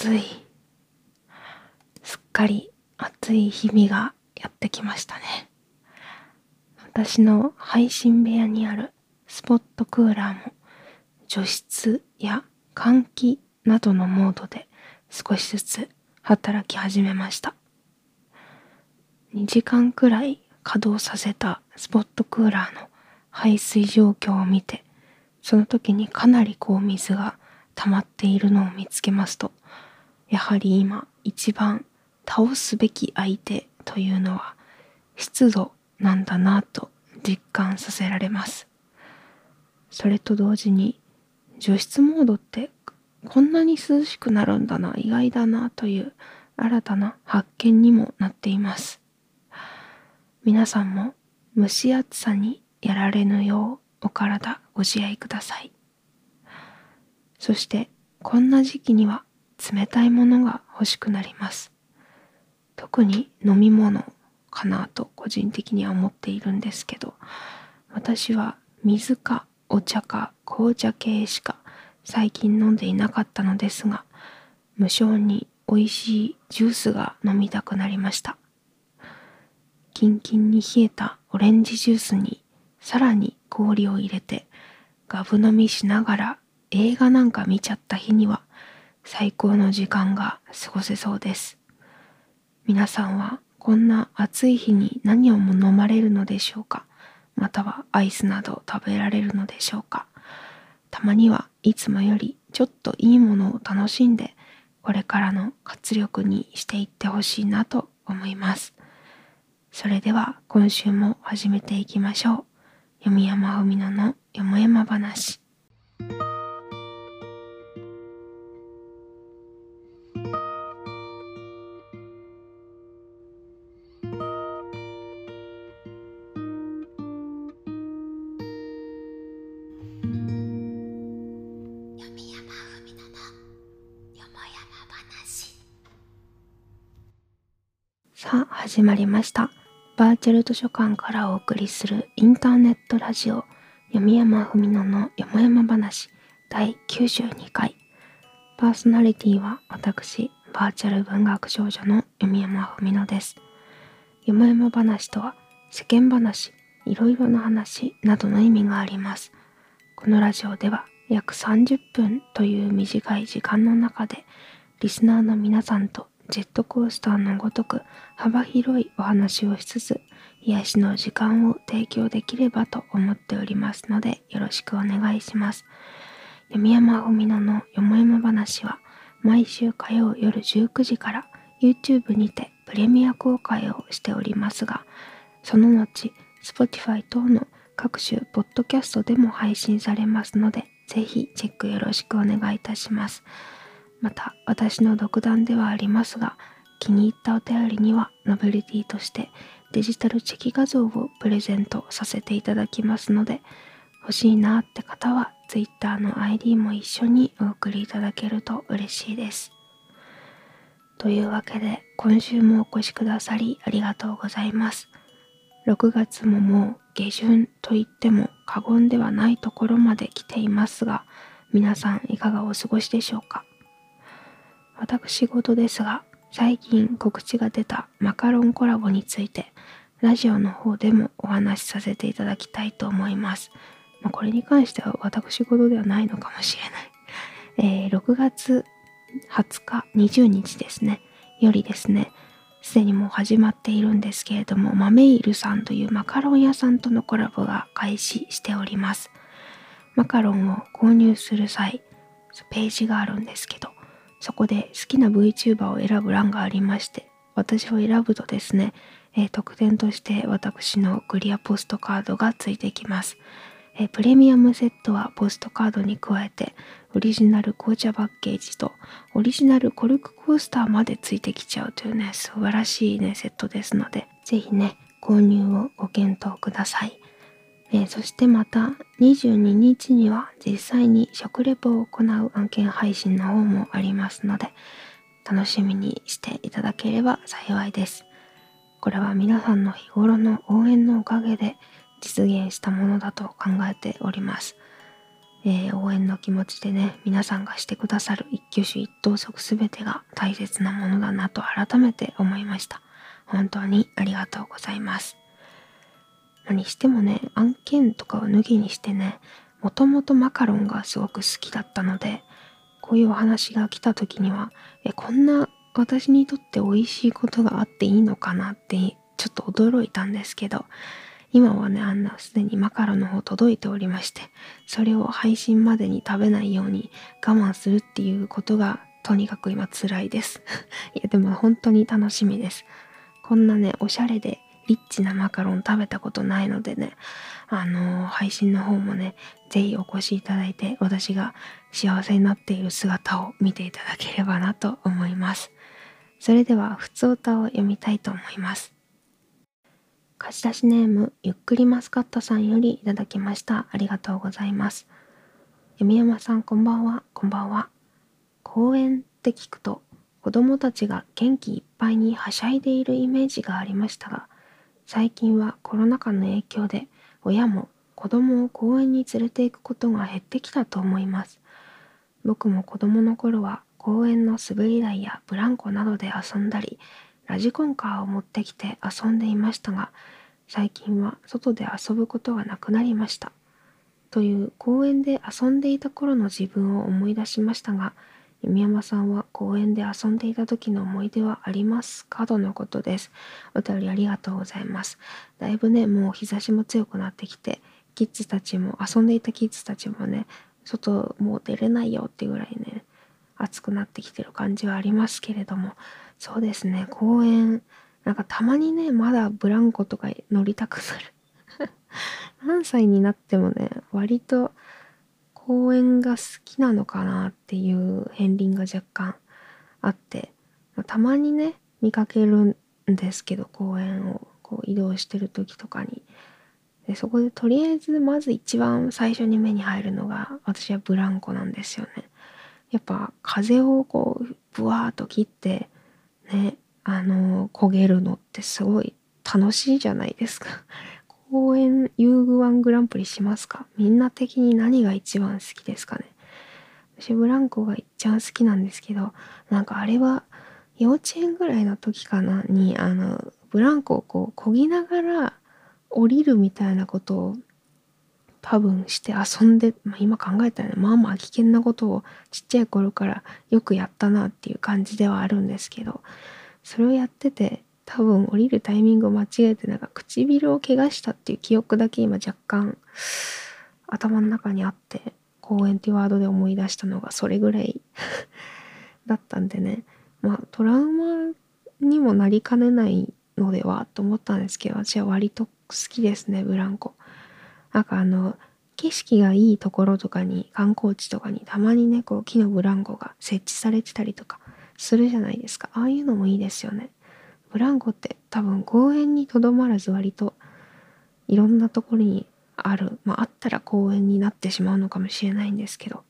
暑い。すっかり暑い日々がやってきましたね。私の配信部屋にあるスポットクーラーも除湿や換気などのモードで少しずつ働き始めました。2時間くらい稼働させたスポットクーラーの排水状況を見て、その時にかなりこう水が溜まっているのを見つけますと、やはり今一番倒すべき相手というのは湿度なんだなと実感させられます。それと同時に除湿モードってこんなに涼しくなるんだな意外だなという新たな発見にもなっています皆さんも蒸し暑さにやられぬようお体ご自愛くださいそしてこんな時期には冷たいものが欲しくなります。特に飲み物かなと個人的には思っているんですけど私は水かお茶か紅茶系しか最近飲んでいなかったのですが無性に美味しいジュースが飲みたくなりました。キンキンに冷えたオレンジジュースにさらに氷を入れてガブ飲みしながら映画なんか見ちゃった日には最高の時間が過ごせそうです。皆さんはこんな暑い日に何をも飲まれるのでしょうか？またはアイスなど食べられるのでしょうか？たまにはいつもよりちょっといいものを楽しんでこれからの活力にしていってほしいなと思います。それでは今週も始めていきましょう。読山文乃のよもやま話。始まりました。バーチャル図書館からお送りするインターネットラジオ読山文乃のよもやま話第92回。パーソナリティは私バーチャル文学少女の読山文乃です。よもやま話とは世間話いろいろな話などの意味があります。このラジオでは約30分という短い時間の中でリスナーの皆さんとジェットコースターのごとく幅広いお話をしつつ癒しの時間を提供できればと思っておりますのでよろしくお願いします。読山文乃のよもやま話は毎週火曜夜19時から YouTube にてプレミア公開をしておりますがその後 Spotify 等の各種ポッドキャストでも配信されますのでぜひチェックよろしくお願いいたします。また私の独断ではありますが気に入ったお便りにはノベルティとしてデジタルチェキ画像をプレゼントさせていただきますので欲しいなって方は Twitter の ID も一緒にお送りいただけると嬉しいです。というわけで今週もお越しくださりありがとうございます。6月ももう下旬と言っても過言ではないところまで来ていますが皆さんいかがお過ごしでしょうか？私事ですが、最近告知が出たマカロンコラボについて、ラジオの方でもお話しさせていただきたいと思います。まあ、これに関しては私事ではないのかもしれない。えー、6月20日、20日ですね、よりですね、すでにもう始まっているんですけれども、マメイルさんというマカロン屋さんとのコラボが開始しております。マカロンを購入する際、ページがあるんですけど、そこで好きな VTuber を選ぶ欄がありまして私を選ぶとですね、えー、特典として私のクリアポストカードがついてきます、えー、プレミアムセットはポストカードに加えてオリジナル紅茶パッケージとオリジナルコルクコースターまでついてきちゃうというね素晴らしいねセットですので是非ね購入をご検討ください。えー、そしてまた22日には実際に食レポを行う案件配信の方もありますので楽しみにしていただければ幸いです。これは皆さんの日頃の応援のおかげで実現したものだと考えております。えー、応援の気持ちでね皆さんがしてくださる一挙手一投足全てが大切なものだなと改めて思いました本当にありがとうございます何してもね案件とかを脱ぎにしてねもともとマカロンがすごく好きだったのでこういうお話が来た時にはえこんな私にとって美味しいことがあっていいのかなってちょっと驚いたんですけど今はねあんなすでにマカロンの方届いておりましてそれを配信までに食べないように我慢するっていうことがとにかく今辛いです。いやでも本当に楽しみです。こんなねおしゃれでリッチなマカロン食べたことないのでねあのー、配信の方もね是非お越しいただいて私が幸せになっている姿を見ていただければなと思います。それでは普通歌を読みたいと思います。貸し出しネームゆっくりマスカットさんよりいただきました。ありがとうございます。弓山さんこんばんは。こんばんは。公園って聞くと子供たちが元気いっぱいにはしゃいでいるイメージがありましたが最近はコロナ禍の影響で親も子供を公園に連れて行くことが減ってきたと思います。僕も子供の頃は公園の滑り台やブランコなどで遊んだりラジコンカーを持ってきて遊んでいましたが最近は外で遊ぶことがなくなりました。という公園で遊んでいた頃の自分を思い出しましたが弓山さんは公園で遊んでいた時の思い出はありますか？とのことです。お便りありがとうございます。だいぶねもう日差しも強くなってきてキッズたちも遊んでいたキッズたちもね外もう出れないよっていうぐらいね暑くなってきてる感じはありますけれども。そうですね公園なんかたまにねまだブランコとか乗りたくなる。何歳になってもね割と公園が好きなのかなっていう片鱗が若干あってまたまにね見かけるんですけど公園をこう移動してる時とかに。でそこでとりあえずまず一番最初に目に入るのが私はブランコなんですよね。やっぱ風をこうブワーッと切ってねあの焦げるのってすごい楽しいじゃないですか。公園遊具ワングランプリしますか？みんな的に何が一番好きですかね？私ブランコが一番好きなんですけどなんかあれは幼稚園ぐらいの時かな？にあのブランコをこう漕ぎながら降りるみたいなことを多分して遊んで、まあ、今考えたらねまあまあ危険なことをちっちゃい頃からよくやったなっていう感じではあるんですけどそれをやってて多分降りるタイミングを間違えてなんか唇を怪我したっていう記憶だけ今若干頭の中にあって公園っていうワードで思い出したのがそれぐらい だったんでね。まあトラウマにもなりかねないのではと思ったんですけど私は割と好きですねブランコ。なんかあの景色がいいところとかに観光地とかにたまにねこう木のブランコが設置されてたりとかするじゃないですか。ああいうのもいいですよね。ブランコって多分公園にとどまらず割といろんなところにあるまああったら公園になってしまうのかもしれないんですけど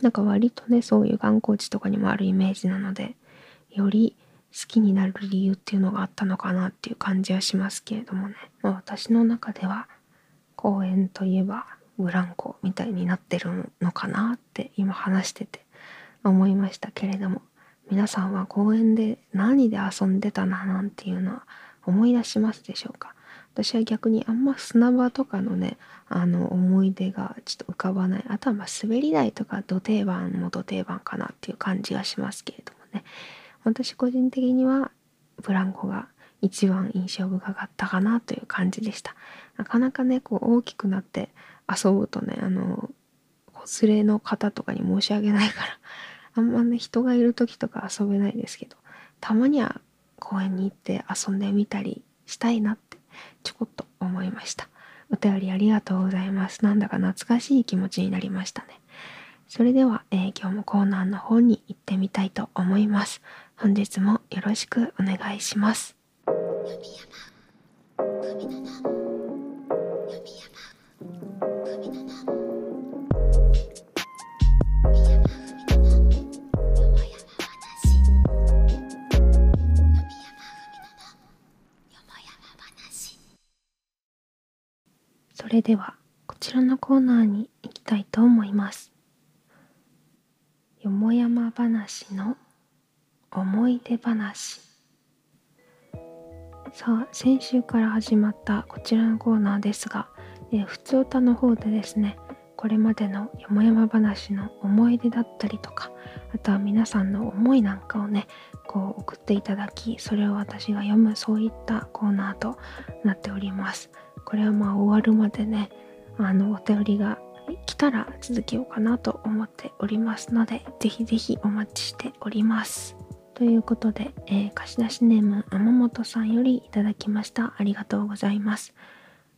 なんか割とねそういう観光地とかにもあるイメージなのでより好きになる理由っていうのがあったのかなっていう感じはしますけれどもね、まあ、私の中では公園といえばブランコみたいになってるのかなって今話してて思いましたけれども。皆さんは公園で何で遊んでたななんていうのは思い出しますでしょうか？私は逆にあんま砂場とかのねあの思い出がちょっと浮かばない。あとはまあ滑り台とか土定番も土定番かなっていう感じがしますけれどもね。私個人的にはブランコが一番印象深かったかなという感じでした。なかなかねこう大きくなって遊ぶとねあの子連れの方とかに申し訳ないからあんまね人がいる時とか遊べないですけどたまには公園に行って遊んでみたりしたいなってちょこっと思いました。お便りありがとうございます。なんだか懐かしい気持ちになりましたね。それでは、えー、今日もコーナーの方に行ってみたいと思います。本日もよろしくお願いします。それでは今ちらのコーナーに行きたいと思います。よもやま話の思い出話さあ先週から始まったこちらのコーナーですが、えー、普通歌の方でですねこれまでのよもやま話の思い出だったりとかあとは皆さんの思いなんかをねこう送っていただきそれを私が読むそういったコーナーとなっておりますこれはまあ終わるまでねあのお便りが来たら続けようかなと思っておりますのでぜひぜひお待ちしております。ということで、えー、貸し出しネーム天本さんよりいただきました。ありがとうございます。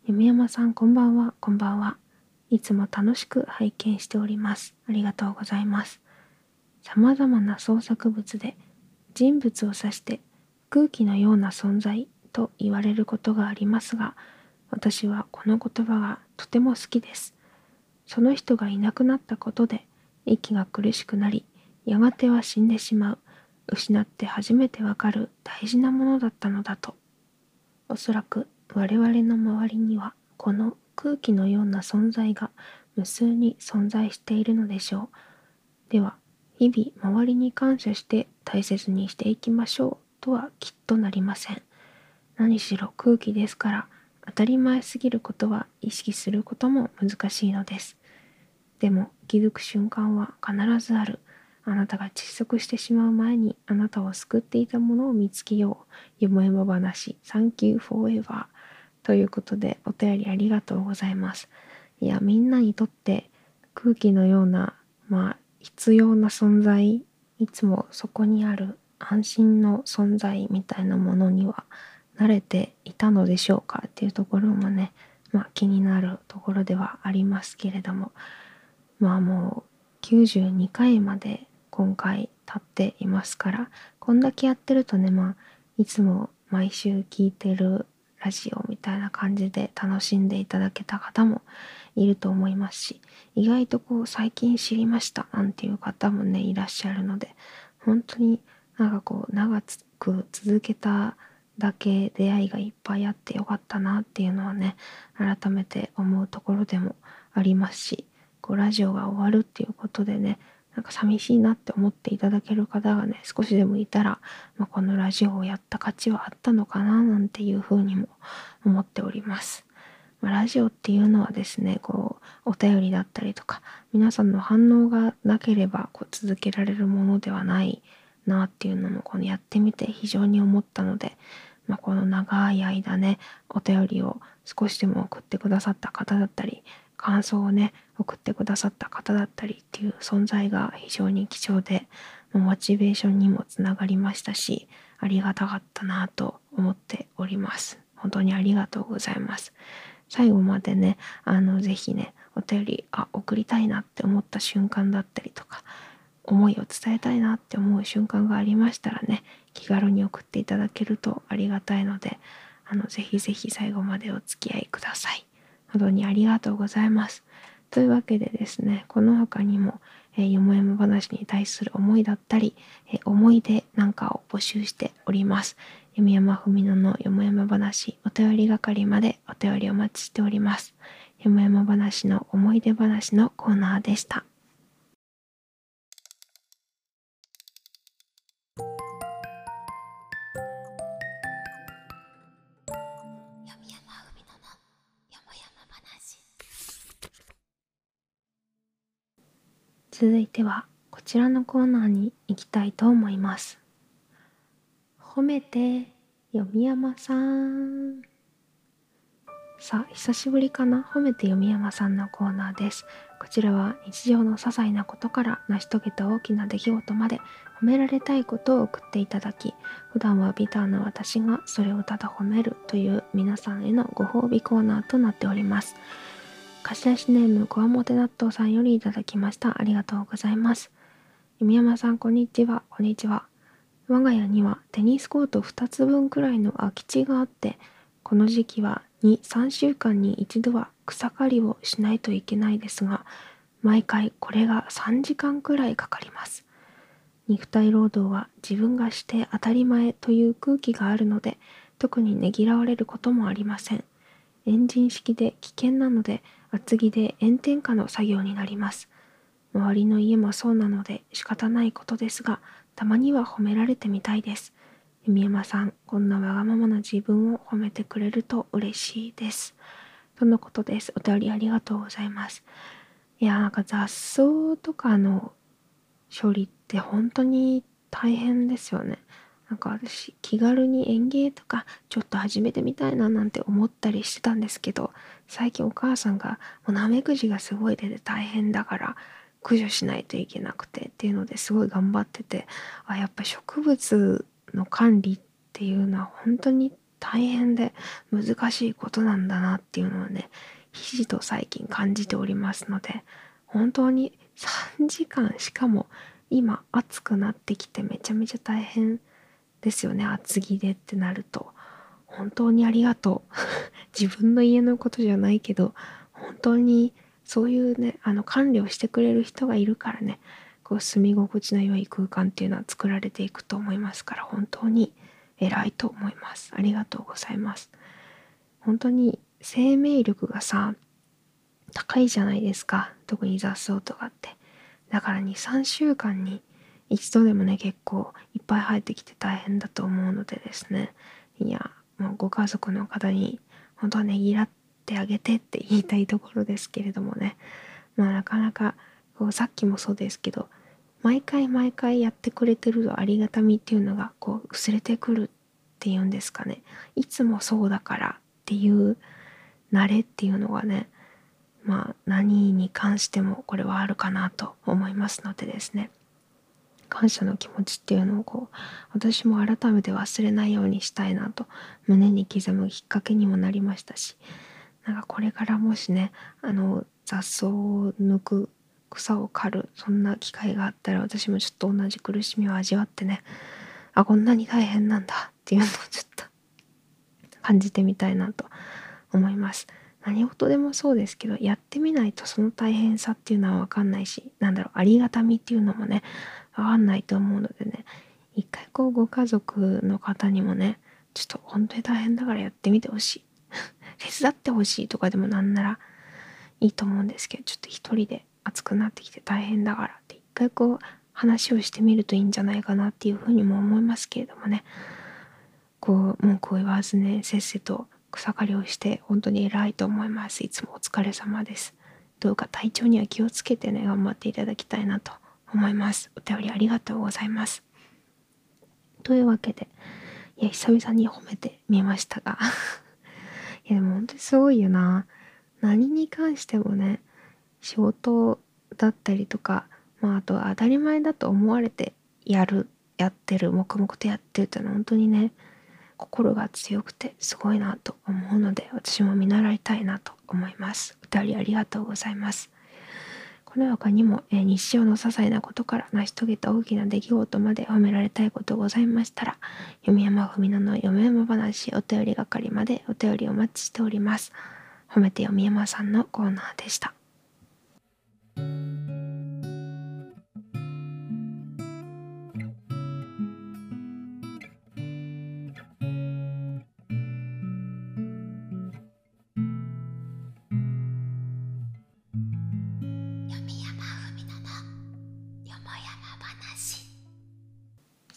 弓山さんこんばんは。こんばんは。いつも楽しく拝見しております。ありがとうございます。様々な創作物で人物を指して空気のような存在と言われることがありますが私はこの言葉がとても好きです。その人がいなくなったことで息が苦しくなり、やがては死んでしまう。失って初めてわかる大事なものだったのだと。おそらく我々の周りにはこの空気のような存在が無数に存在しているのでしょう。では、日々周りに感謝して大切にしていきましょうとはきっとなりません。何しろ空気ですから、当たり前すぎることは意識することも難しいのです。でも気づく瞬間は必ずある。あなたが窒息してしまう前にあなたを救っていたものを見つけよう。よもやま話、Thank you forever。ということでお便りありがとうございます。いや、みんなにとって空気のような、まあ、必要な存在、いつもそこにある安心の存在みたいなものには慣れていたのでしょうかっていうところもね、まあ、気になるところではありますけれどもまあもう92回まで今回経っていますからこんだけやってるとねまあいつも毎週聞いてるラジオみたいな感じで楽しんでいただけた方もいると思いますし意外とこう最近知りましたなんていう方もねいらっしゃるので本当になんかこう長く続けただけ出会いがいっぱいあってよかったなっていうのはね改めて思うところでもありますしこうラジオが終わるっていうことでねなんか寂しいなって思っていただける方がね少しでもいたら、まあ、このラジオをやった価値はあったのかななんていうふうにも思っております。ま、ラジオっていうのはですねこうお便りだったりとか皆さんの反応がなければこう続けられるものではないなっていうのもこのやってみて非常に思ったのでまあ、この長い間ねお便りを少しでも送ってくださった方だったり感想をね送ってくださった方だったりっていう存在が非常に貴重でモチベーションにもつながりましたしありがたかったなと思っております。本当にありがとうございます。最後までねあの是非ねお便りあ送りたいなって思った瞬間だったりとか思いを伝えたいなって思う瞬間がありましたらね気軽に送っていただけるとありがたいのであのぜひぜひ最後までお付き合いください。本当にありがとうございます。というわけでですねこの他にも、えー、よもやま話に対する思いだったり、えー、思い出なんかを募集しております。弓山文乃のよもやま話お便り係までお便りお待ちしております。よもやま話の思い出話のコーナーでした。続いてはこちらのコーナーに行きたいと思います。褒めて読山さん。さあ、久しぶりかな？褒めて読山さんのコーナーです。こちらは日常の些細なことから成し遂げた大きな出来事まで褒められたいことを送っていただき、普段はビターな私がそれをただ褒めるという皆さんへのご褒美コーナーとなっております。貸し出しネームこわもて納豆さんよりいただきました。ありがとうございます。弓山さん、こんにちは。こんにちは。我が家にはテニスコート2つ分くらいの空き地があって、この時期は2、3週間に一度は草刈りをしないといけないですが、毎回これが3時間くらいかかります。肉体労働は自分がして当たり前という空気があるので、特にねぎらわれることもありません。エンジン式で危険なので厚着で炎天下の作業になります。周りの家もそうなので仕方ないことですがたまには褒められてみたいです。弓山さんこんなわがままな自分を褒めてくれると嬉しいです。とのことです。お便りありがとうございます。いやなんか雑草とかの処理って本当に大変ですよね。なんか私気軽に園芸とかちょっと始めてみたいななんて思ったりしてたんですけど最近お母さんがもうナメクジがすごい出て大変だから駆除しないといけなくてっていうのですごい頑張っててあやっぱ植物の管理っていうのは本当に大変で難しいことなんだなっていうのをねひしと最近感じておりますので本当に3時間しかも今暑くなってきてめちゃめちゃ大変ですよね厚着でってなると。本当にありがとう。自分の家のことじゃないけど本当にそういうねあの管理をしてくれる人がいるからね。こう住み心地の良い空間っていうのは作られていくと思いますから本当に偉いと思います。ありがとうございます。本当に生命力がさ高いじゃないですか。特に雑草とかって。だから23週間に一度でもね結構いっぱい生えてきて大変だと思うのでですね。いやもうご家族の方に本当はねぎらってあげてって言いたいところですけれどもね。まあなかなかこうさっきもそうですけど毎回毎回やってくれてるとありがたみっていうのがこう薄れてくるっていうんですかね。いつもそうだからっていう慣れっていうのがねまあ何に関してもこれはあるかなと思いますのでですね。感謝の気持ちっていうのをこう私も改めて忘れないようにしたいなと胸に刻むきっかけにもなりましたしなんかこれからもしねあの雑草を抜く草を刈るそんな機会があったら私もちょっと同じ苦しみを味わってねあこんなに大変なんだっていうのをちょっと感じてみたいなと思います。何事でもそうですけどやってみないとその大変さっていうのは分かんないしなんだろうありがたみっていうのもね分かんないと思うのでね。一回こうご家族の方にもねちょっと本当に大変だからやってみてほしい。手伝ってほしいとかでもなんならいいと思うんですけどちょっと一人で熱くなってきて大変だからって一回こう話をしてみるといいんじゃないかなっていうふうにも思いますけれどもね。こう文句を言わずねせっせと草刈りをして本当に偉いと思います。いつもお疲れ様です。どうか体調には気をつけてね頑張っていただきたいなと思います。お便りありがとうございます。というわけでいや久々に褒めてみましたが。いやでも本当にすごいよな。何に関してもね仕事だったりとかまああとは当たり前だと思われてやるやってる黙々とやってるっていうのは本当にね心が強くてすごいなと思うので私も見習いたいなと思います。二人ありがとうございます。この他にも、えー、日常の些細なことから成し遂げた大きな出来事まで褒められたいことございましたら読山文乃の読山話お便り係までお便りお待ちしております。褒めて読山さんのコーナーでした。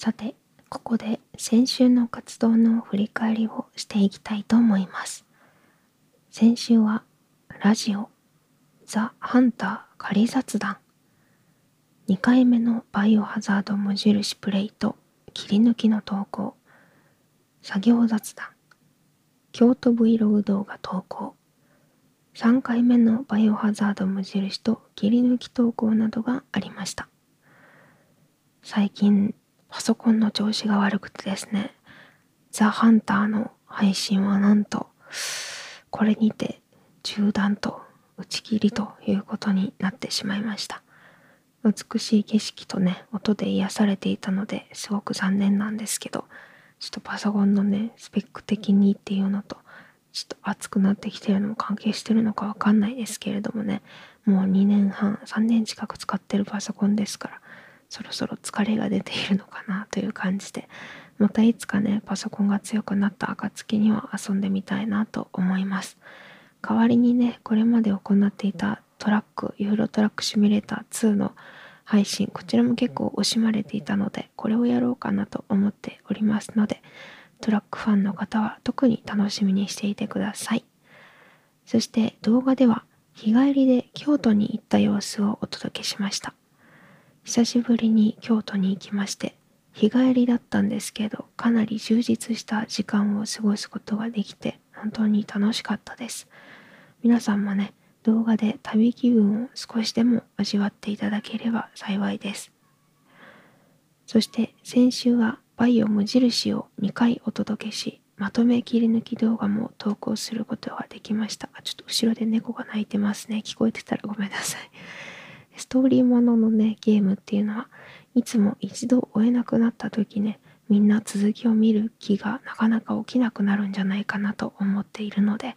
さてここで先週の活動の振り返りをしていきたいと思います。先週はラジオザ・ハンター仮雑談。2回目のバイオハザード無印プレイと切り抜きの投稿。作業雑談。京都 Vlog 動画投稿。3回目のバイオハザード無印と切り抜き投稿などがありました。最近パソコンの調子が悪くてですね、ザ・ハンターの配信はなんと、これにて中断と打ち切りということになってしまいました。美しい景色とね、音で癒されていたのですごく残念なんですけど、ちょっとパソコンのね、スペック的にっていうのと、ちょっと熱くなってきてるのも関係してるのかわかんないですけれどもね、もう2年半、3年近く使ってるパソコンですから、そろそろ疲れが出ているのかなという感じでまたいつかねパソコンが強くなった暁には遊んでみたいなと思います代わりにね、これまで行っていたトラック、ユーロトラックシミュレーター2の配信、こちらも結構惜しまれていたので、これをやろうかなと思っておりますので、トラックファンの方は特に楽しみにしていてください。そして動画では日帰りで京都に行った様子をお届けしました。久しぶりに京都に行きまして、日帰りだったんですけど、かなり充実した時間を過ごすことができて、本当に楽しかったです。皆さんもね、動画で旅気分を少しでも味わっていただければ幸いです。そして先週はバイオ無印を2回お届けし、まとめ切り抜き動画も投稿することができました。ちょっと後ろで猫が鳴いてますね。聞こえてたらごめんなさい。ストーリーもののね、ゲームっていうのは、いつも一度追えなくなった時ね、みんな続きを見る気がなかなか起きなくなるんじゃないかなと思っているので、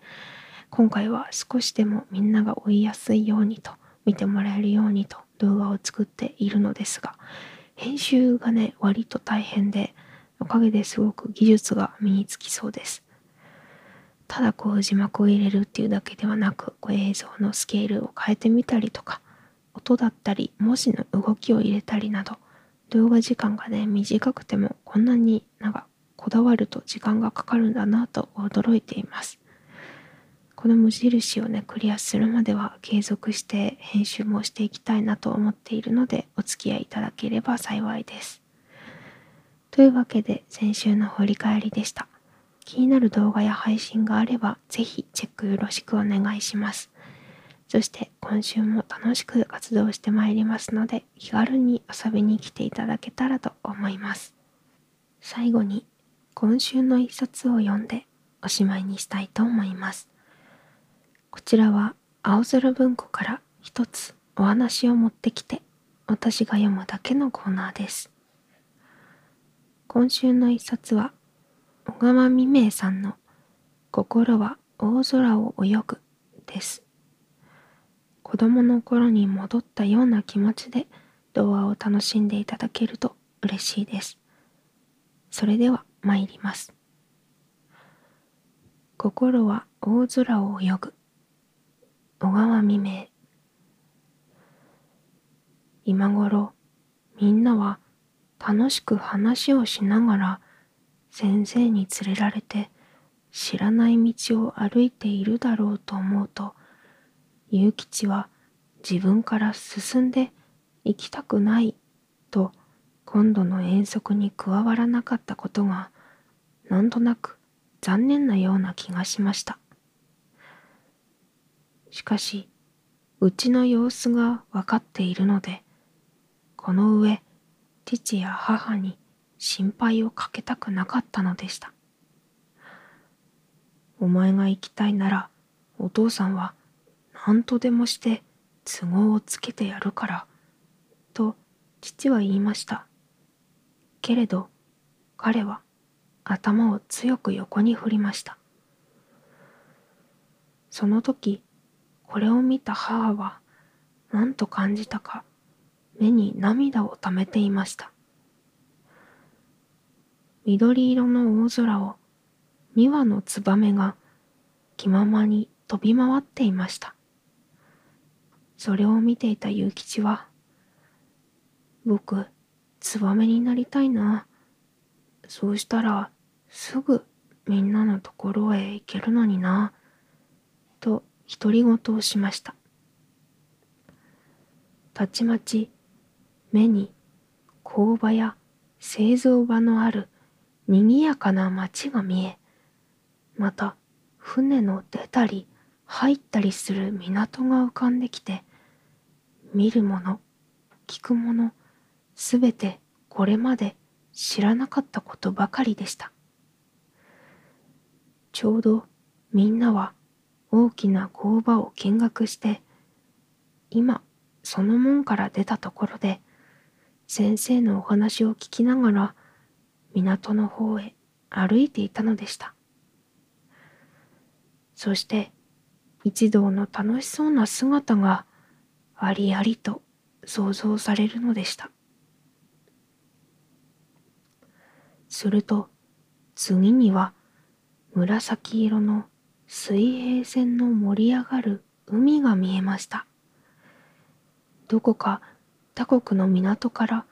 今回は少しでもみんなが追いやすいようにと見てもらえるようにと動画を作っているのですが編集がね割と大変でおかげですごく技術が身につきそうです。ただこう字幕を入れるっていうだけではなくこう映像のスケールを変えてみたりとか音だったり文字の動きを入れたりなど動画時間がね短くてもこんなになんかこだわると時間がかかるんだなと驚いていますこの無印をね、クリアするまでは継続して編集もしていきたいなと思っているので、お付き合いいただければ幸いです。というわけで、先週の振り返りでした。気になる動画や配信があれば、ぜひチェックよろしくお願いします。そして今週も楽しく活動してまいりますので、気軽に遊びに来ていただけたらと思います。最後に、今週の一冊を読んでおしまいにしたいと思います。こちらは青空文庫から一つお話を持ってきて私が読むだけのコーナーです。今週の一冊は小川未明さんの心は大空を泳ぐです。子供の頃に戻ったような気持ちで童話を楽しんでいただけると嬉しいです。それでは参ります。心は大空を泳ぐ。小川未明今頃みんなは楽しく話をしながら先生に連れられて知らない道を歩いているだろうと思うと勇吉は自分から進んで行きたくないと今度の遠足に加わらなかったことがなんとなく残念なような気がしました。しかし、うちの様子がわかっているので、この上、父や母に心配をかけたくなかったのでした。お前が行きたいなら、お父さんは何とでもして都合をつけてやるから、と父は言いました。けれど、彼は頭を強く横に振りました。その時、これを見た母は何と感じたか目に涙をためていました緑色の大空を2羽のツバメが気ままに飛び回っていましたそれを見ていた結吉は僕ツバメになりたいなそうしたらすぐみんなのところへ行けるのになと独り言をしました。たちまち目に工場や製造場のある賑やかな町が見え、また船の出たり入ったりする港が浮かんできて、見るもの、聞くもの、すべてこれまで知らなかったことばかりでした。ちょうどみんなは大きな工場を見学して今その門から出たところで先生のお話を聞きながら港の方へ歩いていたのでしたそして一同の楽しそうな姿がありありと想像されるのでしたすると次には紫色の水平線の盛り上がる海が見えました。どこか他国の港から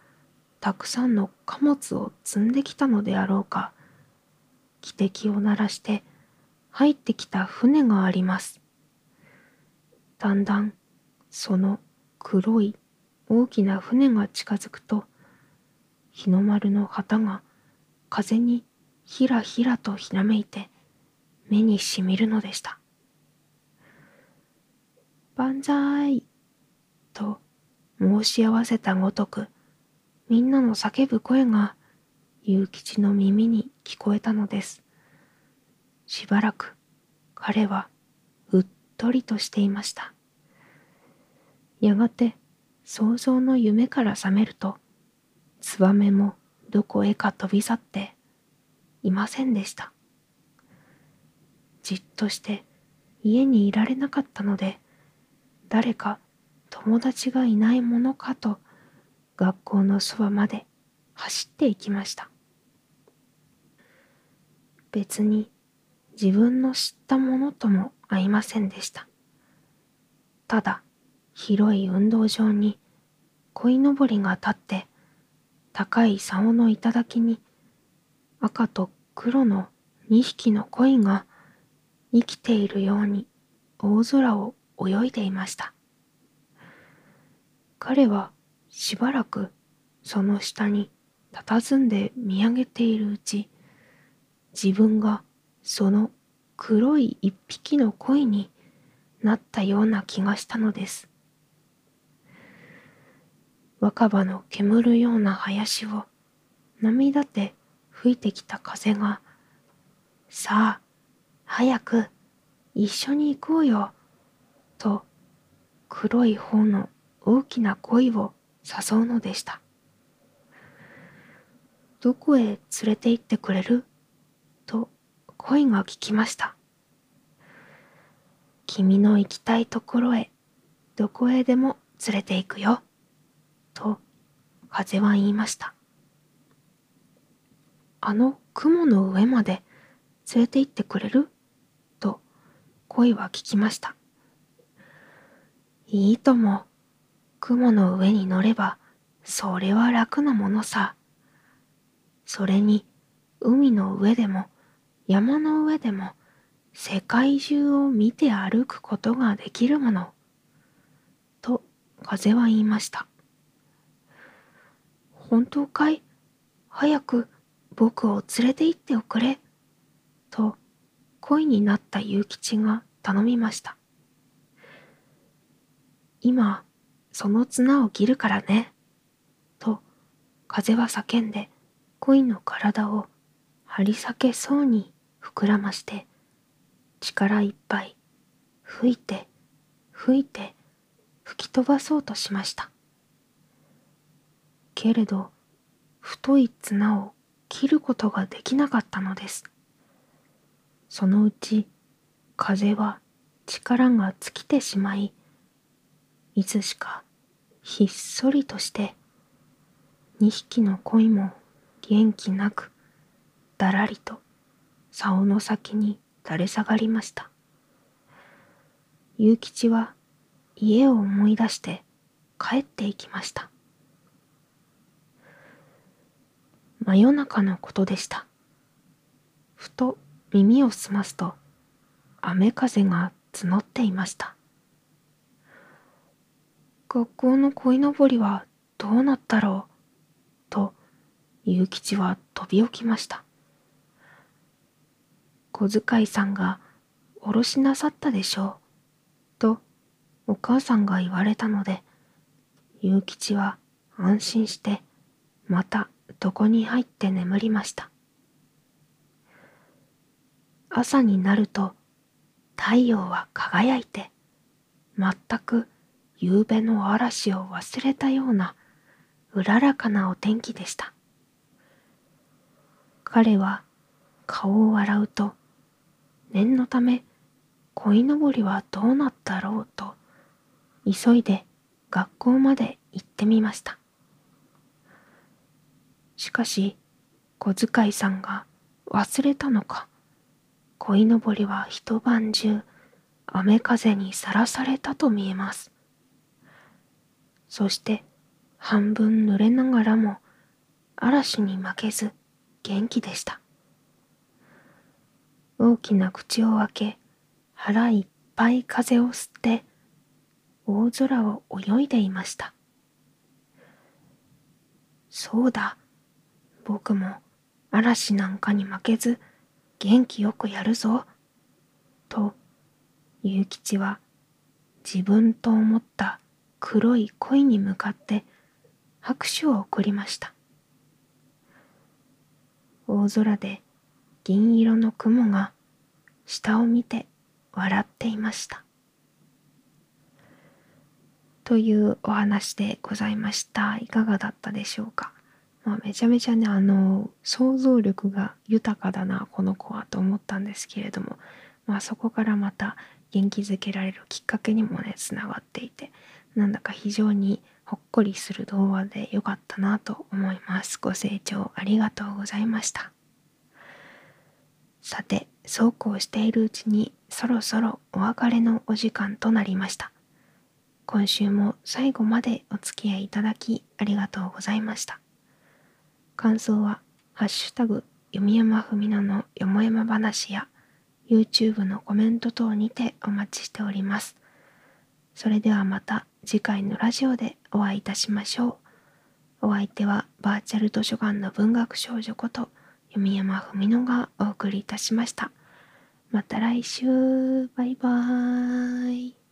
たくさんの貨物を積んできたのであろうか、汽笛を鳴らして入ってきた船があります。だんだんその黒い大きな船が近づくと、日の丸の旗が風にひらひらとひらめいて目にしみるのでした。万歳と申し合わせたごとく、みんなの叫ぶ声が、結吉の耳に聞こえたのです。しばらく、彼は、うっとりとしていました。やがて、想像の夢から覚めると、ツバメもどこへか飛び去って、いませんでした。じっとして家にいられなかったので、誰か友達がいないものかと学校のそばまで走っていきました。別に自分の知ったものとも合いませんでした。ただ広い運動場に鯉のぼりが立って高い竿の頂に赤と黒の2匹の鯉が生きているように大空を泳いでいました。彼はしばらくその下に佇んで見上げているうち、自分がその黒い一匹の鯉になったような気がしたのです。若葉の煙るような林を波立て吹いてきた風が、さあ、早く一緒に行こうよ、と黒い方の大きな恋を誘うのでした。どこへ連れて行ってくれる？と恋が聞きました。君の行きたいところへどこへでも連れて行くよ。と風は言いました。あの雲の上まで連れて行ってくれる？と恋は聞きました。いいとも。雲の上に乗れば、それは楽なものさ。それに、海の上でも、山の上でも、世界中を見て歩くことができるもの。と、風は言いました。本当かい？早く僕を連れて行っておくれ。と、恋になった勇吉が頼みました。今、その綱を切るからね。と、風は叫んで、恋の体を張り裂けそうに膨らまして、力いっぱい、吹いて、吹いて、吹き飛ばそうとしました。けれど、太い綱を切ることができなかったのです。そのうち、風は力が尽きてしまい、いつしかひっそりとして二匹の鯉も元気なくだらりと竿の先に垂れ下がりました勇吉は家を思い出して帰っていきました真夜中のことでしたふと耳を澄ますと雨風が募っていました学校の鯉のぼりはどうなったろうと、勇吉は飛び起きました。小遣いさんがおろしなさったでしょう。と、お母さんが言われたので、勇吉は安心して、また床に入って眠りました？朝になると、太陽は輝いて、全く夕べの嵐を忘れたようなうららかなお天気でした。彼は顔を洗うと念のため鯉のぼりはどうなったろうと急いで学校まで行ってみました。しかし小遣いさんが忘れたのか鯉のぼりは一晩中雨風にさらされたと見えます。そして半分濡れながらも嵐に負けず元気でした。大きな口を開け腹いっぱい風を吸って大空を泳いでいました。そうだ、僕も嵐なんかに負けず元気よくやるぞ。と、ゆ吉は自分と思った黒い恋に向かって拍手を送りました。大空で銀色の雲が下を見て笑っていました。というお話でございました。いかがだったでしょうか？まあ、めちゃめちゃねあの想像力が豊かだなこの子はと思ったんですけれども、まあ、そこからまた元気づけられるきっかけにもねつながっていてなんだか非常にほっこりする動画で良かったなと思います。ご清聴ありがとうございました。さてそうこうしているうちにそろそろお別れのお時間となりました。今週も最後までお付き合いいただきありがとうございました。感想は、ハッシュタグ、読山文乃のよもやま話や、YouTube のコメント等にてお待ちしております。それではまた次回のラジオでお会いいたしましょう。お相手はバーチャル図書館の文学少女こと読山文乃がお送りいたしました。また来週バイバーイ